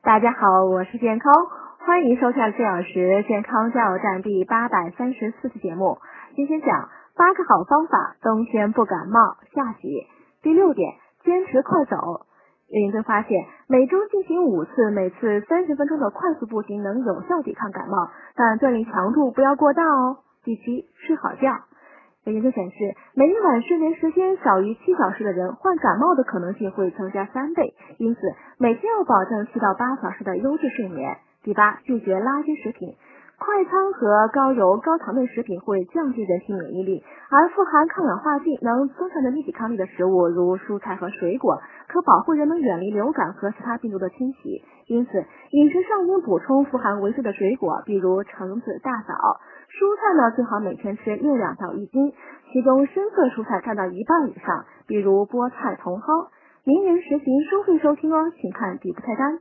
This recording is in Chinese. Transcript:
大家好，我是健康，欢迎收看四小时健康加油站第八百三十四期节目。今天讲八个好方法，冬天不感冒。下集第六点，坚持快走。研究发现，每周进行五次，每次三十分钟的快速步行，能有效抵抗感冒，但锻炼强度不要过大哦。第七，睡好觉。有研究显示，每一晚睡眠时间少于七小时的人，患感冒的可能性会增加三倍。因此，每天要保证七到八小时的优质睡眠。第八，拒绝垃圾食品。快餐和高油高糖类食品会降低人体免疫力，而富含抗氧化剂能增强人体抵抗力的食物，如蔬菜和水果，可保护人们远离流感和其他病毒的侵袭。因此，饮食上应补充富含维 C 的水果，比如橙子、大枣。蔬菜呢，最好每天吃六两到一斤，其中深色蔬菜占到一半以上，比如菠菜、茼蒿。名人实行收费收听哦，请看底部菜单。